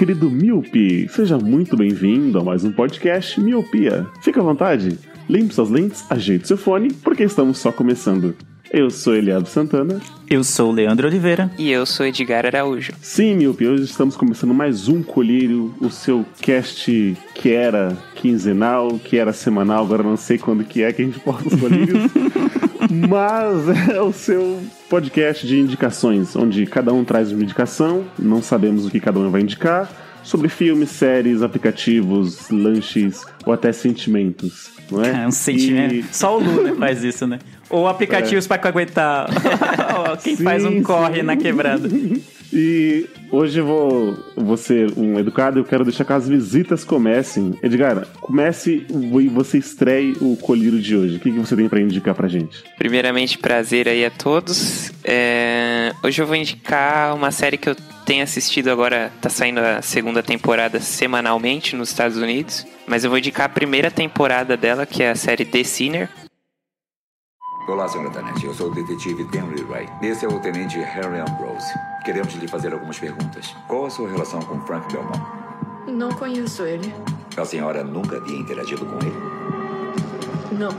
querido Miope. Seja muito bem-vindo a mais um podcast Miopia. Fique à vontade, limpe suas lentes, ajeite seu fone, porque estamos só começando. Eu sou Eliado Santana. Eu sou o Leandro Oliveira. E eu sou Edgar Araújo. Sim, Miope, hoje estamos começando mais um Colírio, o seu cast que era quinzenal, que era semanal, agora não sei quando que é que a gente posta os colírios. Mas é o seu podcast de indicações, onde cada um traz uma indicação, não sabemos o que cada um vai indicar, sobre filmes, séries, aplicativos, lanches ou até sentimentos, não é? É um sentimento. E- Só o Lula faz isso, né? Ou aplicativos pra aguentar quem Sim, faz um corre sim. na quebrada. E hoje vou, vou ser um educado, eu quero deixar que as visitas comecem. Edgar, comece e você estreie o colírio de hoje. O que, que você tem pra indicar pra gente? Primeiramente, prazer aí a todos. É, Hoje eu vou indicar uma série que eu tenho assistido agora, tá saindo a segunda temporada semanalmente nos Estados Unidos. Mas eu vou indicar a primeira temporada dela, que é a série The Sinner. Olá, Sr. Tanete. Eu sou o detetive Henry Wright. Esse é o tenente Harry Ambrose. Queremos lhe fazer algumas perguntas. Qual a sua relação com Frank Belmont? Não conheço ele. A senhora nunca havia interagido com ele? Não.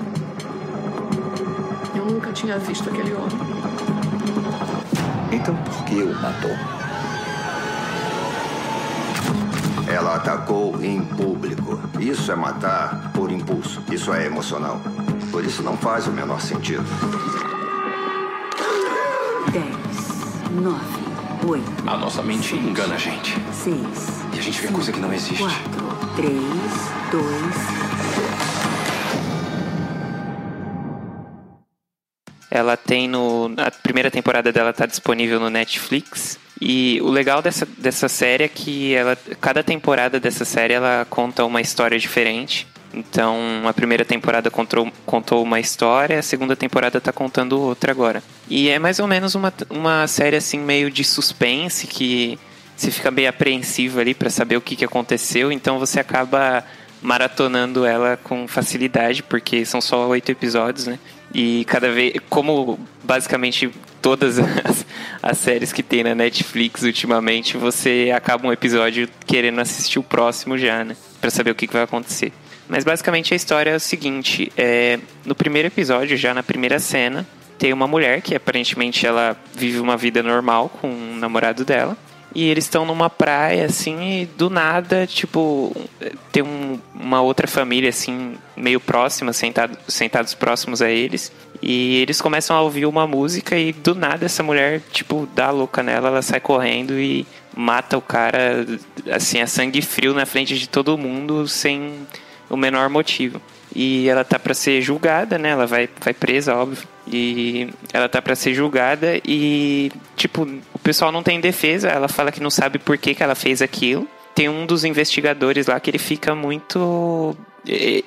Eu nunca tinha visto aquele homem. Então por que o matou? Ela atacou em público. Isso é matar por impulso. Isso é emocional. Por isso não faz o menor sentido. 10, 9, 8, A nossa mente engana a gente. 6, E a gente vê coisa que não existe. 4, 3, 2, Ela tem no. A primeira temporada dela tá disponível no Netflix. E o legal dessa, dessa série é que ela, cada temporada dessa série ela conta uma história diferente. Então, a primeira temporada contou, contou uma história, a segunda temporada tá contando outra agora. E é mais ou menos uma, uma série assim meio de suspense que você fica bem apreensivo ali pra saber o que, que aconteceu, então você acaba maratonando ela com facilidade, porque são só oito episódios, né? E cada vez, como basicamente todas as, as séries que tem na Netflix ultimamente, você acaba um episódio querendo assistir o próximo já, né? Pra saber o que, que vai acontecer. Mas basicamente a história é o seguinte: é, no primeiro episódio, já na primeira cena, tem uma mulher que aparentemente ela vive uma vida normal com o namorado dela. E eles estão numa praia, assim, e do nada, tipo, tem um- uma outra família, assim, meio próxima, sentado, sentados próximos a eles. E eles começam a ouvir uma música e do nada essa mulher, tipo, dá a louca nela, ela sai correndo e mata o cara, assim, a sangue frio na frente de todo mundo, sem o menor motivo. E ela tá pra ser julgada, né? Ela vai, vai presa, óbvio. E ela tá pra ser julgada e, tipo, o pessoal não tem defesa. Ela fala que não sabe por que, que ela fez aquilo. Tem um dos investigadores lá que ele fica muito.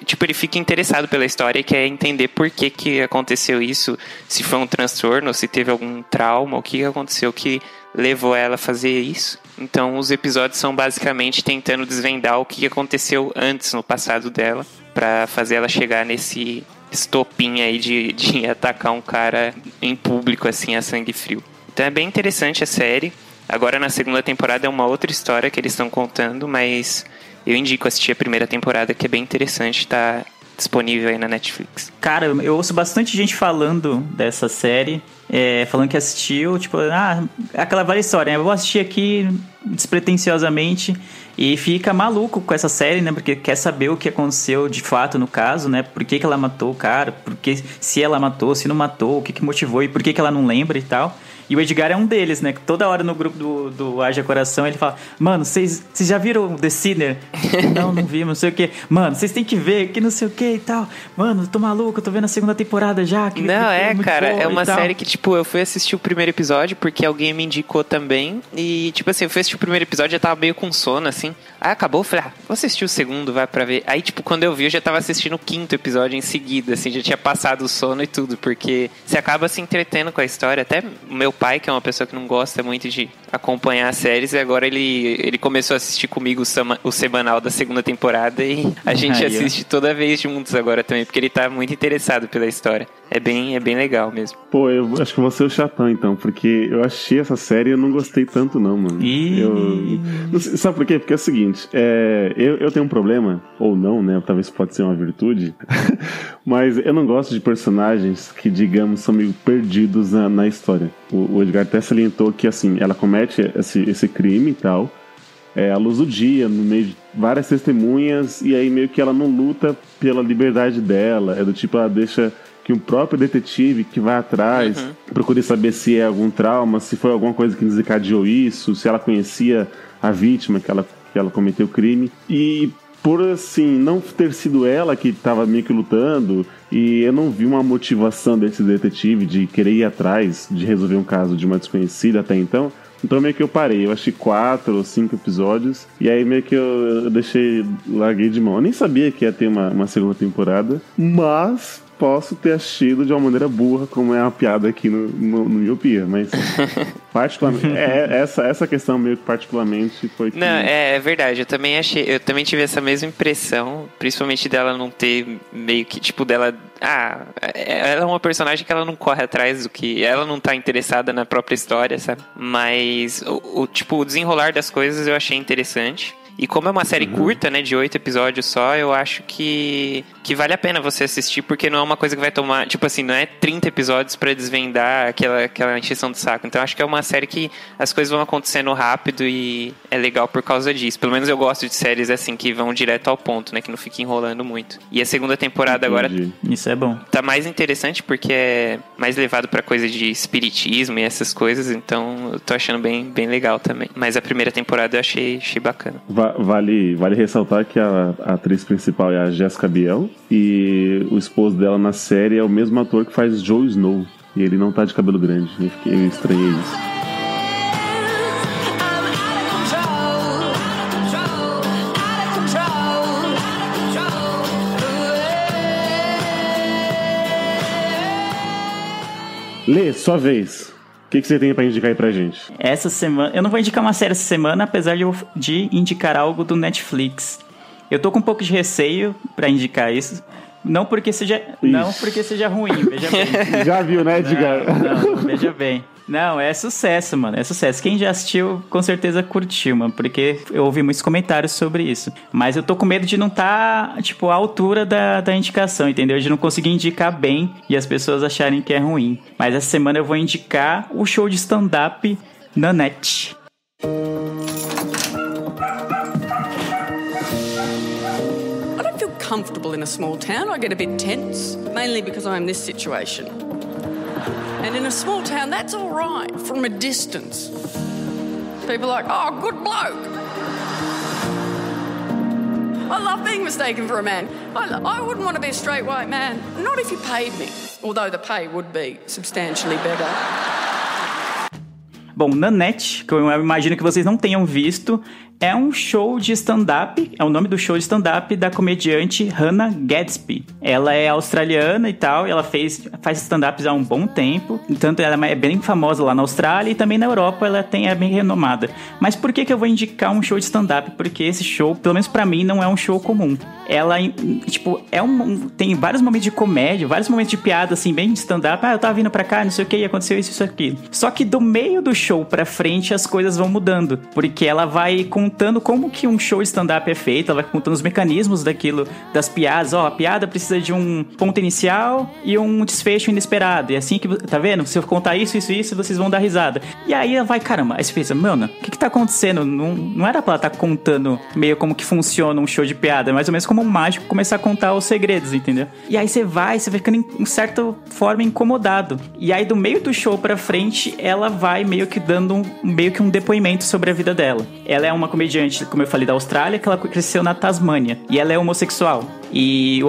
Tipo, ele fica interessado pela história e quer entender por que, que aconteceu isso. Se foi um transtorno, se teve algum trauma, o que aconteceu que levou ela a fazer isso. Então, os episódios são basicamente tentando desvendar o que aconteceu antes no passado dela, pra fazer ela chegar nesse estopim aí de, de atacar um cara em público, assim, a sangue frio. Então é bem interessante a série. Agora na segunda temporada é uma outra história que eles estão contando, mas eu indico assistir a primeira temporada, que é bem interessante, tá disponível aí na Netflix. Cara, eu ouço bastante gente falando dessa série, é, falando que assistiu, tipo, ah, aquela velha história, né? Eu vou assistir aqui despretensiosamente E fica maluco com essa série, né? Porque quer saber o que aconteceu de fato no caso, né? Por que, que ela matou o cara, por que, se ela matou, se não matou, o que, que motivou e por que, que ela não lembra e tal. E o Edgar é um deles, né? Que toda hora no grupo do, do Haja Coração ele fala: Mano, vocês já viram The Sinner? não, não vimos, não sei o quê. Mano, vocês têm que ver, que não sei o quê e tal. Mano, tô maluco, tô vendo a segunda temporada já. Que, Não, que é, cara, é uma tal." série que, tipo, eu fui assistir o primeiro episódio porque alguém me indicou também. E, tipo assim, eu fui assistir o primeiro episódio já tava meio com sono, assim. Aí acabou, eu falei, ah, vou assistir o segundo, vai pra ver. Aí, tipo, quando eu vi, eu já tava assistindo o quinto episódio em seguida, assim, já tinha passado o sono e tudo, porque você acaba se entretendo com a história. Até meu pai, que é uma pessoa que não gosta muito de acompanhar as séries, e agora ele, ele começou a assistir comigo o, sama- o semanal da segunda temporada e a gente Aí, ó. assiste toda vez juntos agora também, porque ele tá muito interessado pela história. É bem, é bem legal mesmo. Pô, eu acho que vou ser o chatão então, porque eu achei essa série e eu não gostei tanto, não, mano. Ih. Eu. não sei- sabe por quê? Porque é o seguinte, é, eu, eu tenho um problema, ou não, né? Talvez pode ser uma virtude, mas eu não gosto de personagens que, digamos, são meio perdidos na, na história. O, o Edgar até salientou que, assim, ela comete esse, esse crime e tal, é, à luz do dia, no meio de várias testemunhas, e aí meio que ela não luta pela liberdade dela. É do tipo, ela deixa que o próprio detetive que vai atrás procure saber se é algum trauma, se foi alguma coisa que desencadeou isso, se ela conhecia a vítima que ela, que ela cometeu o crime. E por assim, não ter sido ela que estava meio que lutando, e eu não vi uma motivação desse detetive de querer ir atrás de resolver um caso de uma desconhecida até então. Então meio que eu parei, eu achei quatro ou cinco episódios, e aí meio que eu, eu deixei, larguei de mão. Eu nem sabia que ia ter uma, uma segunda temporada, mas posso ter assistido de uma maneira burra, como é a piada aqui no, no, no Miopia, mas particularmente, é, essa, essa questão meio que particularmente foi que... Não, é, é verdade. Eu também achei, eu também tive essa mesma impressão, principalmente dela não ter meio que tipo dela, ah, é- ela é uma personagem que ela não corre atrás do que, ela não tá interessada na própria história, sabe? Mas o, o, tipo o desenrolar das coisas eu achei interessante. E como é uma série curta, né, de oito episódios só, eu acho que, que vale a pena você assistir, porque não é uma coisa que vai tomar, tipo assim, não é 30 episódios pra desvendar aquela, aquela encheção de saco. Então eu acho que é uma série que as coisas vão acontecendo rápido e é legal por causa disso. Pelo menos eu gosto de séries assim, que vão direto ao ponto, né, que não fica enrolando muito. E a segunda temporada agora Entendi. Isso é bom. tá mais interessante porque é mais levado pra coisa de espiritismo e essas coisas, então eu tô achando bem, bem legal também. Mas a primeira temporada eu achei, achei bacana. Va- Vale, vale ressaltar que a, a atriz principal é a Jessica Biel e o esposo dela na série é o mesmo ator que faz Joe Snow. E ele não tá de cabelo grande. Eu, fiquei, eu estranhei isso. Lê, sua vez. O que, que você tem pra indicar aí pra gente? Essa semana. Eu não vou indicar uma série essa semana, apesar de, de indicar algo do Netflix. Eu tô com um pouco de receio pra indicar isso. Não porque seja. Não porque seja ruim, veja bem. Já viu, né, Edgar? Não, não, veja bem. Não, é sucesso, mano. É sucesso. Quem já assistiu, com certeza curtiu, mano. Porque eu ouvi muitos comentários sobre isso. Mas eu tô com medo de não tá, tipo, à altura da, da indicação, entendeu? De não conseguir indicar bem e as pessoas acharem que é ruim. Mas essa semana eu vou indicar o show de stand-up na net. I don't feel comfortable in a small town. I get a bit tense, mainly because I'm this situation. And in a small town, that's all right from a distance. People are like, oh, good bloke. I love being mistaken for a man. I, I wouldn't want to be a straight white man, not if you paid me, although the pay would be substantially better. Bom, Nanette, que eu imagino que vocês não tenham visto, é um show de stand-up, é o nome do show de stand-up da comediante Hannah Gadsby. Ela é australiana e tal, e ela fez, faz stand-ups há um bom tempo, tanto ela é bem famosa lá na Austrália e também na Europa ela tem, é bem renomada. Mas por que, que eu vou indicar um show de stand-up? Porque esse show, pelo menos pra mim, não é um show comum. Ela, tipo, é um, tem vários momentos de comédia, vários momentos de piada, assim, bem de stand-up. Ah, eu tava vindo pra cá, não sei o que, aconteceu isso, isso, aquilo. Só que do meio do show pra frente as coisas vão mudando, porque ela vai com contando como que um show stand-up é feito, ela vai contando os mecanismos daquilo, das piadas. Ó, a piada precisa de um ponto inicial e um desfecho inesperado. E assim que, tá vendo? Se eu contar isso, isso, isso, vocês vão dar risada. E aí ela vai, caramba, aí você pensa, mano, o que que tá acontecendo? Não, não era pra ela estar tá contando meio como que funciona um show de piada, é mais ou menos como um mágico começar a contar os segredos, entendeu? E aí você vai, você vai ficando em, em certa forma incomodado. E aí do meio do show pra frente, ela vai meio que dando um, meio que um depoimento sobre a vida dela. Ela é uma comediante, como eu falei, da Austrália, que ela cresceu na Tasmânia. E ela é homossexual. E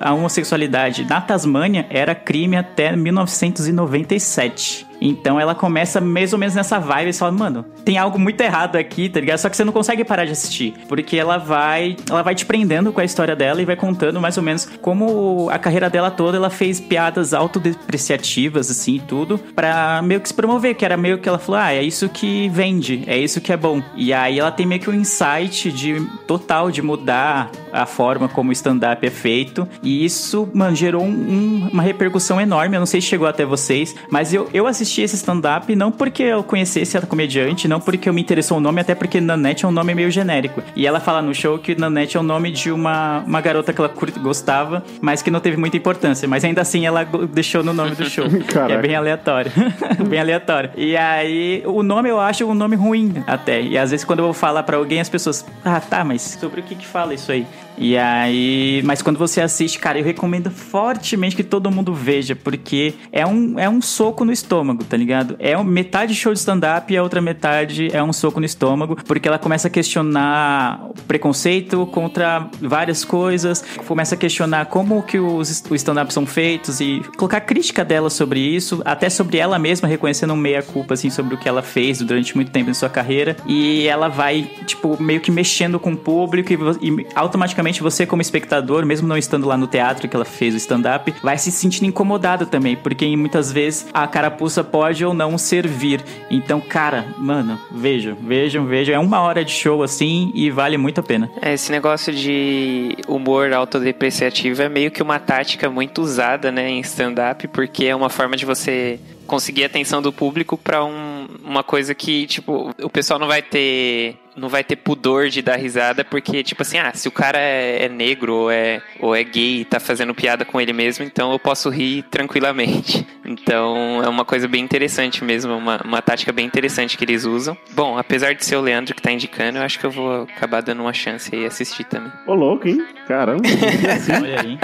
a homossexualidade na Tasmânia era crime até 1997. Então ela começa mais ou menos nessa vibe e fala, mano, tem algo muito errado aqui, tá ligado? Só que você não consegue parar de assistir. Porque ela vai. Ela vai te prendendo com a história dela e vai contando mais ou menos como a carreira dela toda ela fez piadas autodepreciativas, assim, tudo, pra meio que se promover, que era meio que ela falou, ah, é isso que vende, é isso que é bom. E aí ela tem meio que um insight de total de mudar a forma como o stand-up é feito. E isso, mano, gerou um, uma repercussão enorme. Eu não sei se chegou até vocês, mas eu, eu assisti esse stand-up não porque eu conhecesse a comediante, não porque eu me interessou o nome, até porque Nanette é um nome meio genérico. E ela fala no show que Nanette é o nome de uma, uma garota que ela gostava, mas que não teve muita importância. Mas ainda assim ela deixou no nome do show. é bem aleatório. bem aleatório. E aí, o nome eu acho um nome ruim até. E às vezes quando eu vou falar para alguém, as pessoas, ah, tá, mas sobre o que que fala isso aí? E aí, mas quando você assiste, cara, eu recomendo fortemente que todo mundo veja, porque é um, é um soco no estômago, tá ligado? É um, metade show de stand-up e a outra metade é um soco no estômago, porque ela começa a questionar o preconceito contra várias coisas, começa a questionar como que os, os stand-up são feitos e colocar crítica dela sobre isso, até sobre ela mesma, reconhecendo meia-culpa, assim, sobre o que ela fez durante muito tempo em sua carreira. E ela vai, tipo, meio que mexendo com o público e, e automaticamente você, como espectador, mesmo não estando lá no teatro que ela fez o stand-up, vai se sentindo incomodado também, porque muitas vezes a carapuça pode ou não servir. Então, cara, mano, vejam, vejam, vejam. É uma hora de show assim e vale muito a pena. É, esse negócio de humor autodepreciativo é meio que uma tática muito usada, né, em stand-up, porque é uma forma de você conseguir a atenção do público para um, uma coisa que, tipo, o pessoal não vai ter não vai ter pudor de dar risada, porque, tipo assim, ah, se o cara é, é, negro ou é, ou é gay e tá fazendo piada com ele mesmo, então eu posso rir tranquilamente. Então é uma coisa bem interessante mesmo, uma, uma tática bem interessante que eles usam. Bom, apesar de ser o Leandro que tá indicando, eu acho que eu vou acabar dando uma chance aí e assistir também. Ô, louco, hein? Caramba. Olha aí.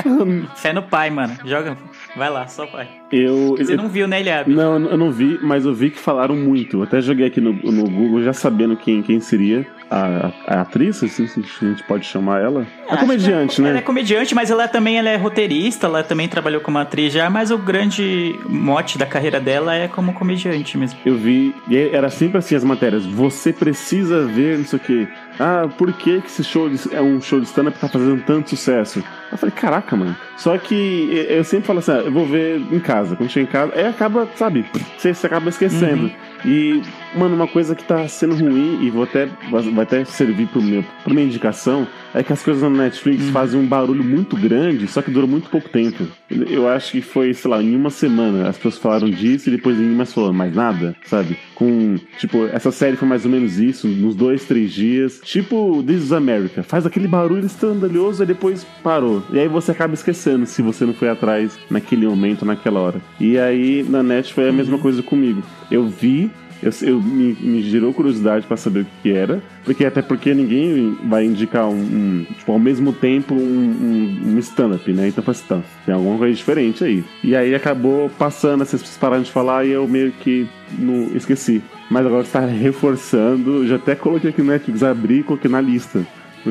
Fé no pai, mano. Joga. Vai lá, só pai. Eu, Você eu, não viu, né, Eliab? Não, eu não vi, mas eu vi que falaram muito. Eu até joguei aqui no, no Google já sabendo quem, quem seria a, a, atriz, assim, se a gente pode chamar ela. A comediante, né? Ela é comediante, mas ela também ela é roteirista, ela também trabalhou como atriz já, mas o grande mote da carreira dela é como comediante mesmo. Eu vi, e era sempre assim as matérias. Você precisa ver, não sei o quê. Ah, por que, que esse show de, é um show de stand-up que tá fazendo tanto sucesso? Eu falei, caraca, mano. Só que eu sempre falo assim, ah, eu vou ver em casa. Quando chega em casa, aí acaba, sabe, você, você acaba esquecendo. Uhum. E, mano, uma coisa que tá sendo ruim, e vou até, vai até servir pro meu, pra minha indicação, é que as coisas na Netflix Uhum. fazem um barulho muito grande, só que dura muito pouco tempo. Eu acho que foi, sei lá, em uma semana as pessoas falaram disso e depois ninguém mais falou mais nada, sabe? Com, tipo, essa série foi mais ou menos isso, nos dois, três dias. Tipo, This is America. Faz aquele barulho escandaloso e depois parou. E aí você acaba esquecendo se você não foi atrás naquele momento, naquela hora. E aí na net foi a mesma coisa comigo. Eu vi eu, eu me, me, gerou curiosidade para saber o que era, porque até porque ninguém vai indicar um, um tipo, ao mesmo tempo um, um, um stand-up, né? Então foi assim, tá, tem alguma coisa diferente aí. E aí acabou passando, pessoas pararam de falar e eu meio que não esqueci. Mas agora está reforçando, já até coloquei aqui no Netflix, abri e coloquei na lista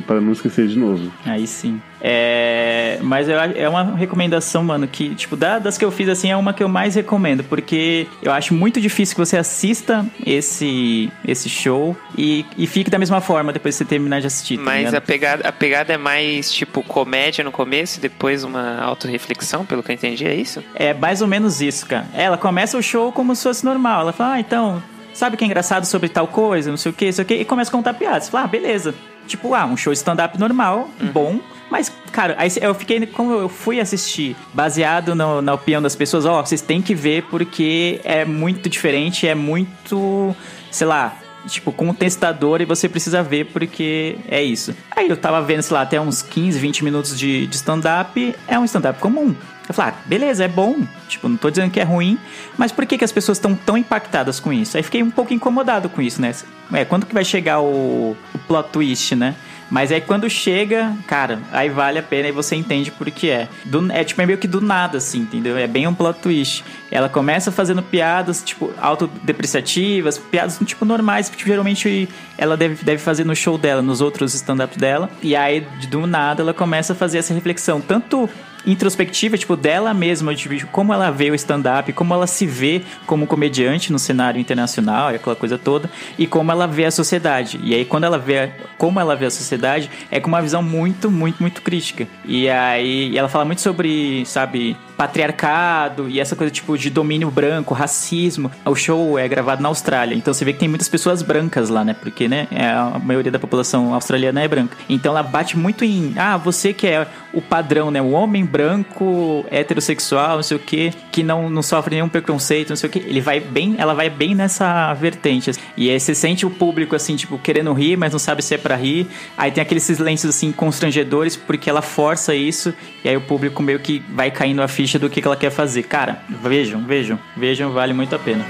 para não esquecer de novo. Aí sim. É, mas eu, é uma recomendação, mano, que, tipo, das que eu fiz assim, é uma que eu mais recomendo, porque eu acho muito difícil que você assista esse, esse show e, e fique da mesma forma depois de você terminar de assistir. Tá mas ligado? a pegada, a pegada é mais, tipo, comédia no começo e depois uma autorreflexão, pelo que eu entendi, é isso? É mais ou menos isso, cara. Ela começa o show como se fosse normal. Ela fala, ah, então, sabe o que é engraçado sobre tal coisa, não sei o que, não sei o que, e começa a contar piadas. Você fala, ah, beleza. Tipo, ah, um show stand-up normal, Uhum. bom. Mas, cara, aí eu fiquei. Como eu fui assistir, baseado no- na opinião das pessoas, ó, vocês têm que ver porque é muito diferente, é muito. Sei lá. tipo, com um testador e você precisa ver porque é isso. Aí eu tava vendo, sei lá, até uns 15, 20 minutos de, de stand-up, é um stand-up comum. Eu falei, ah, beleza, é bom. Tipo, não tô dizendo que é ruim, mas por que, que as pessoas estão tão impactadas com isso? Aí fiquei um pouco incomodado com isso, né? É, quando que vai chegar o, o plot twist, né? Mas aí quando chega, cara, aí vale a pena e você entende por que é. Do, é tipo, é meio que do nada, assim, entendeu? É bem um plot twist. Ela começa fazendo piadas, tipo, autodepreciativas, piadas, tipo, normais, que geralmente ela deve, deve fazer no show dela, nos outros stand-ups dela. E aí, do nada, ela começa a fazer essa reflexão, tanto introspectiva, tipo, dela mesma, de como ela vê o stand-up, como ela se vê como comediante no cenário internacional, aquela coisa toda, e como ela vê a sociedade. E aí, quando ela vê como ela vê a sociedade, é com uma visão muito, muito, muito crítica. E aí, ela fala muito sobre, sabe, patriarcado e essa coisa tipo de domínio branco, racismo. O show é gravado na Austrália, então você vê que tem muitas pessoas brancas lá, né? Porque, né, a maioria da população australiana é branca. Então ela bate muito em, ah, você que é o padrão, né? O homem branco, heterossexual, não sei o que, que não, não sofre nenhum preconceito, não sei o que. Ele vai bem, ela vai bem nessa vertente. Assim. E aí você sente o público, assim, tipo, querendo rir, mas não sabe se é pra rir. Aí tem aqueles silêncios, assim, constrangedores, porque ela força isso, e aí o público meio que vai caindo a ficha do que, ela quer fazer. Cara, vejam, vejam, vejam, vale muito a pena.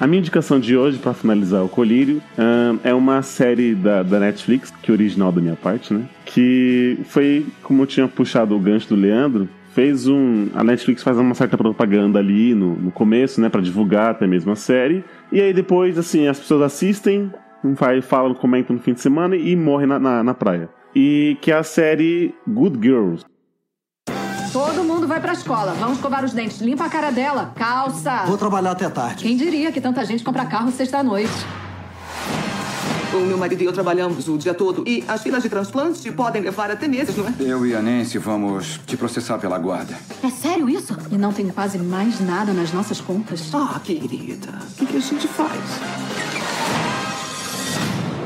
A minha indicação de hoje, para finalizar o Colírio, é uma série da, da Netflix, que é original da minha parte, né? Que foi, como eu tinha puxado o gancho do Leandro, fez um. A Netflix faz uma certa propaganda ali no, no começo, né? para divulgar até mesmo a série. E aí depois, assim, as pessoas assistem, falam, comentam no fim de semana e morrem na, na, na praia. E que é a série Good Girls. Todo mundo vai pra escola. Vamos escovar os dentes. Limpa a cara dela. Calça. Vou trabalhar até tarde. Quem diria que tanta gente compra carro sexta-noite? O meu marido e eu trabalhamos o dia todo. E as filas de transplante podem levar até meses, não é? Eu e a Nancy vamos te processar pela guarda. É sério isso? E não tem quase mais nada nas nossas contas. Ah, querida. O que a gente faz?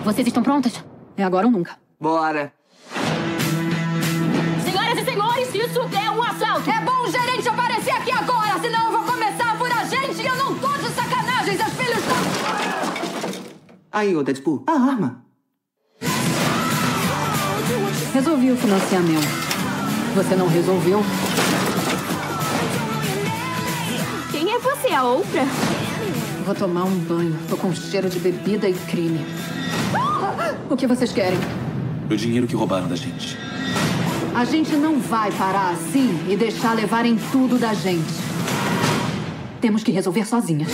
Vocês estão prontas? É agora ou nunca. Bora. Senhoras e senhores, isso é um assalto. É bom o gerente aparecer aqui agora, senão eu vou começar por a gente e eu não tô de sacanagem, seus filhos da... Aí, ô Deadpool, a arma. Resolvi o financiamento. Você não resolveu? Quem é você, a outra? Vou tomar um banho. Tô com cheiro de bebida e crime. O que vocês querem? O dinheiro que roubaram da gente. A gente não vai parar assim e deixar levarem tudo da gente. Temos que resolver sozinhas.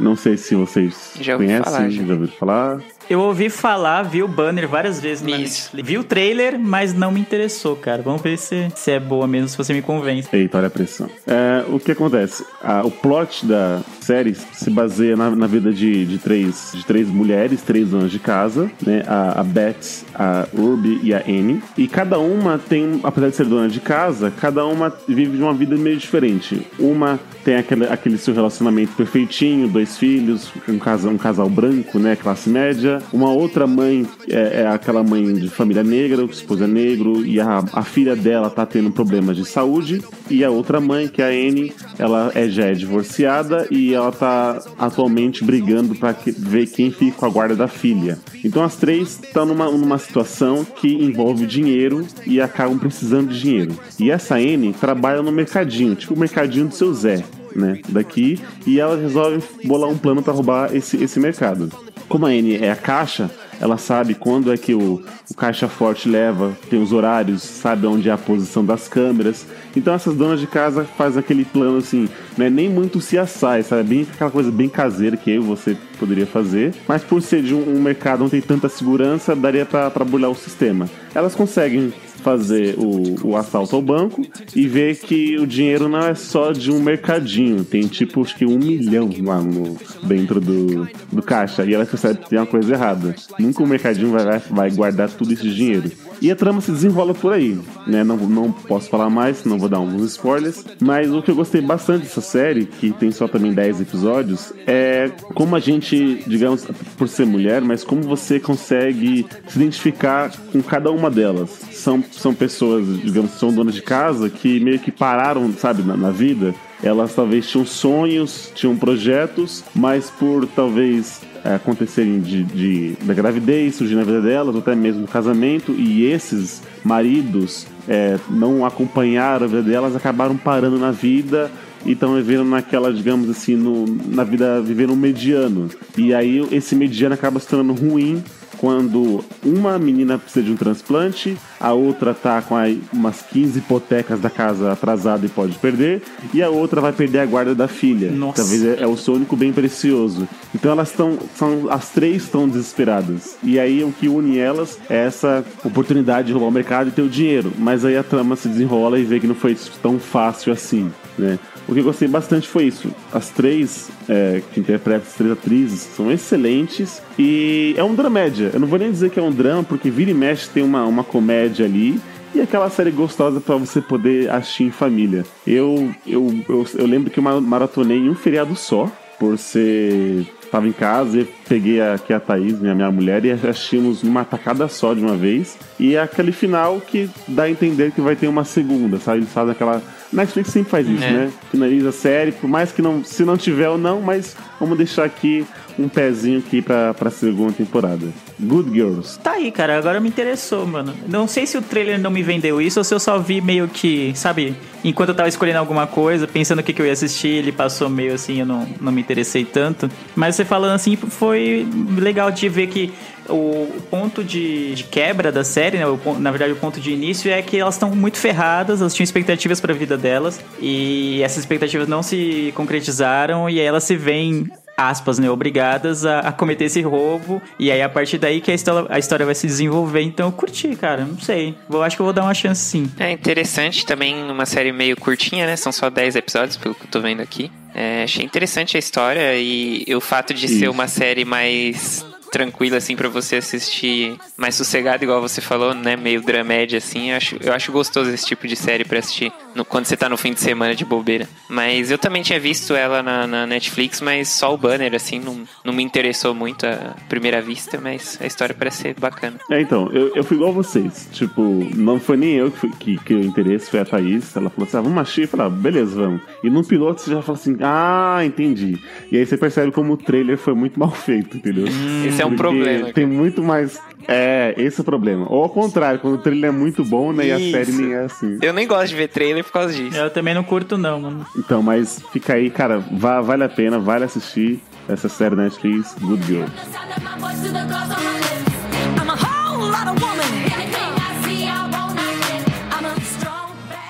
Não sei se vocês Já conhecem, falar, já. já ouviram falar. Eu ouvi falar, vi o banner várias vezes na Netflix. Vi o trailer, mas não me interessou, cara. Vamos ver se, se é boa mesmo, se você me convence. Eita, olha a pressão. É, o que acontece? Ah, o plot da série se baseia na, na vida de, de, três, de três mulheres, três donas de casa, né? A, a Beth, a Ruby e a Annie. E cada uma tem, apesar de ser dona de casa, cada uma vive de uma vida meio diferente. Uma tem aquele, aquele seu relacionamento perfeitinho, dois filhos, um casal, um casal branco, né? Classe média. Uma outra mãe é, é aquela mãe de família negra, o esposo é negro, e a, a filha dela tá tendo problemas de saúde. E a outra mãe, que é a Anne, ela é, já é divorciada e ela tá atualmente brigando para ver quem fica com a guarda da filha. Então as três estão numa, numa situação que envolve dinheiro e acabam precisando de dinheiro. E essa Anne trabalha no mercadinho, tipo o mercadinho do seu Zé. Né, daqui e ela resolve bolar um plano para roubar esse, esse mercado. Como a Anne é a caixa, ela sabe quando é que o, o caixa forte leva, tem os horários, sabe onde é a posição das câmeras. Então essas donas de casa fazem aquele plano assim, não é nem muito se assai, sabe? Bem aquela coisa bem caseira que eu você poderia fazer. Mas por ser de um, um mercado onde tem tanta segurança, daria para burlar o sistema. Elas conseguem fazer o, o assalto ao banco e ver que o dinheiro não é só de um mercadinho, tem tipo acho que um milhão lá no, dentro do, do caixa. E ela percebe que tem uma coisa errada. Nunca o mercadinho vai, vai guardar tudo esse dinheiro. E a trama se desenrola por aí, né? Não, não posso falar mais, não vou dar alguns spoilers. Mas o que eu gostei bastante dessa série, que tem só também 10 episódios, é como a gente, digamos, por ser mulher, mas como você consegue se identificar com cada uma delas. São, são pessoas, digamos, são donas de casa que meio que pararam, sabe, na, na vida elas talvez tinham sonhos, tinham projetos, mas por talvez acontecerem de, de, da gravidez, surgir na vida delas, ou até mesmo do casamento, e esses maridos é, não acompanharam a vida delas, acabaram parando na vida e estão vivendo naquela, digamos assim, no, na vida, vivendo um mediano. E aí esse mediano acaba se tornando ruim quando uma menina precisa de um transplante, a outra tá com aí umas 15 hipotecas da casa atrasada e pode perder, e a outra vai perder a guarda da filha. Nossa. Talvez é, é o seu único bem precioso. Então elas estão, são as três estão desesperadas. E aí o que une elas é essa oportunidade de roubar o mercado e ter o dinheiro. Mas aí a trama se desenrola e vê que não foi tão fácil assim, né? O que eu gostei bastante foi isso. As três é, que interpretam, as três atrizes, são excelentes e é um dramédia. Eu não vou nem dizer que é um drama, porque vira e mexe tem uma, uma comédia ali e aquela série gostosa para você poder assistir em família. Eu, eu, eu, eu lembro que eu maratonei em um feriado só, por ser tava em casa e peguei aqui a Thaís, minha, minha mulher, e assistimos numa tacada só de uma vez. E é aquele final que dá a entender que vai ter uma segunda, sabe? Eles fazem aquela. Netflix sempre faz isso, É. né? Finaliza a série, por mais que não. Se não tiver ou não, mas vamos deixar aqui um pezinho aqui pra, pra segunda temporada. Good Girls. Tá aí, cara, agora me interessou, mano. Não sei se o trailer não me vendeu isso ou se eu só vi meio que, sabe, enquanto eu tava escolhendo alguma coisa, pensando o que, que eu ia assistir, ele passou meio assim, eu não, não me interessei tanto. Mas você falando assim, foi legal de ver que o ponto de, de quebra da série, né, o na verdade o ponto de início é que elas estão muito ferradas, elas tinham expectativas para a vida delas e essas expectativas não se concretizaram e aí elas se veem aspas, né, obrigadas a, a cometer esse roubo e aí a partir daí que a história, a história vai se desenvolver, então eu curti, cara, não sei, eu acho que eu vou dar uma chance sim. É interessante também, uma série meio curtinha, né? São só 10 episódios, pelo que eu tô vendo aqui. É, achei interessante a história e o fato de ser Isso. uma série mais tranquila, assim, pra você assistir mais sossegado, igual você falou, né? Meio dramédia, assim. Eu acho, eu acho gostoso esse tipo de série pra assistir no- quando você tá no fim de semana de bobeira. Mas eu também tinha visto ela na, na Netflix, mas só o banner, assim, não, não me interessou muito à primeira vista, mas a história parece ser bacana. É, então, eu, eu fui igual vocês. Tipo, não foi nem eu que, fui, que, que o interesse, foi a Thaís. Ela falou assim: ah, vamos assistir. Eu falei, ah, beleza, vamos. E no piloto você já fala assim: ah, entendi. E aí você percebe como o trailer foi muito mal feito, entendeu? Esse é um problema, Tem muito mais. É, esse é o problema. Ou ao contrário, quando o trailer é muito bom, né? E a Isso. série nem é assim. Eu nem gosto de ver trailer por causa disso. Eu também não curto não, mano. Então, mas fica aí, cara, vá, vale a pena, vale assistir essa série da Netflix, Good Girl.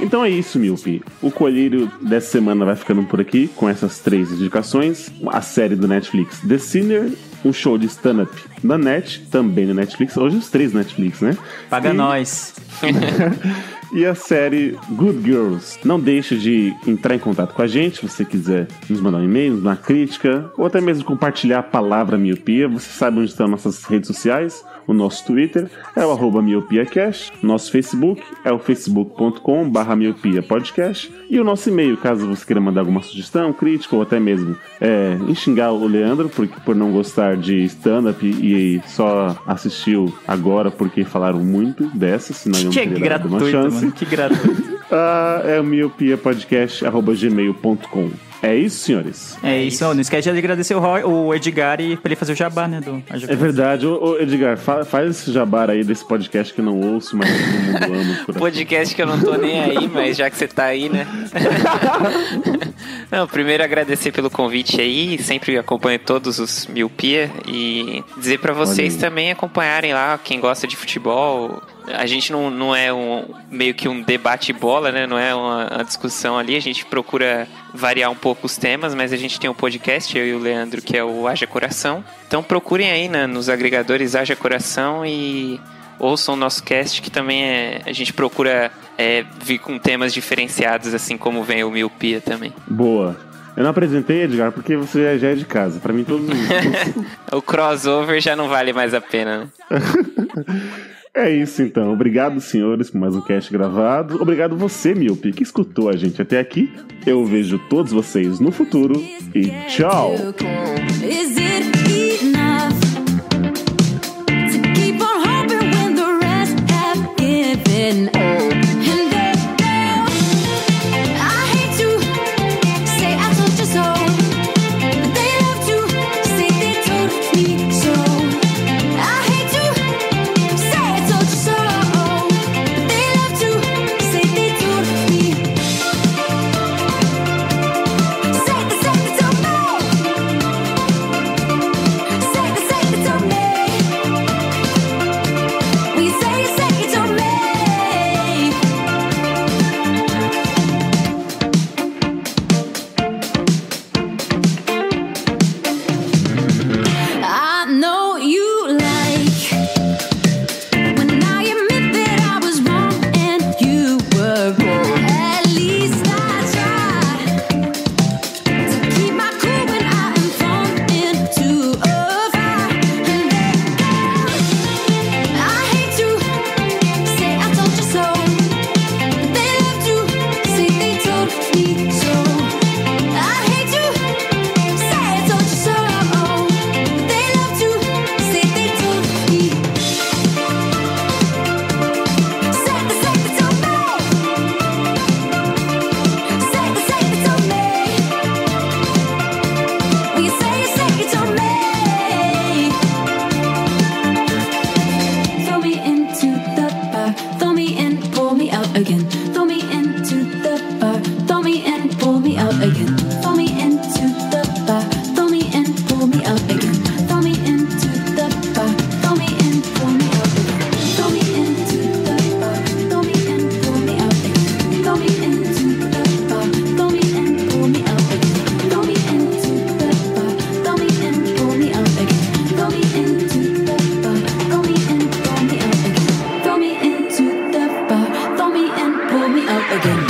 Então é isso, Milpe. O colírio dessa semana vai ficando por aqui com essas três indicações. A série do Netflix The Sinner, um show de stand-up da Net, também na Netflix. Hoje os três Netflix, né? Paga E- nós. e a série Good Girls. Não deixe de entrar em contato com a gente se você quiser nos mandar um e-mail, uma crítica, ou até mesmo compartilhar a palavra miopia. Você sabe onde estão nossas redes sociais. O nosso Twitter é o arroba miopiacast. Nosso Facebook é o facebook.com barra miopia podcast. E o nosso e-mail, caso você queira mandar alguma sugestão, crítica ou até mesmo é, xingar o Leandro por, por não gostar de stand-up e, só assistiu agora porque falaram muito dessa, senão eu não teria dado uma chance. mano. Que gratuito. Ah, é o miopiapodcast.gmail.com. É isso, senhores? É isso, ó, não esquece de agradecer o, Roy, o Edgar e pra ele fazer o jabá, né? Do É verdade. Ô, ô, Edgar, fa- faz esse jabar aí desse podcast que eu não ouço, mas todo mundo ama. por. Podcast que eu não tô nem aí, mas já que você tá aí, né? não, primeiro agradecer pelo convite aí, sempre acompanho todos os Miopia e dizer pra vocês também acompanharem lá, quem gosta de futebol. A gente não, não é um meio que um debate bola, né? Não é uma, uma discussão ali. A gente procura variar um pouco os temas, mas a gente tem um podcast, eu e o Leandro, que é o Haja Coração. Então procurem aí né, nos agregadores Haja Coração e ouçam o nosso cast, que também é, a gente procura é, vir com temas diferenciados, assim como vem o Miopia também. Boa. Eu não apresentei, Edgar, porque você já é de casa. Pra mim, todos os. O crossover já não vale mais a pena, né? É isso então. Obrigado, senhores, por mais um cast gravado. Obrigado você, Miopi, que escutou a gente até aqui. Eu vejo todos vocês no futuro e tchau! again.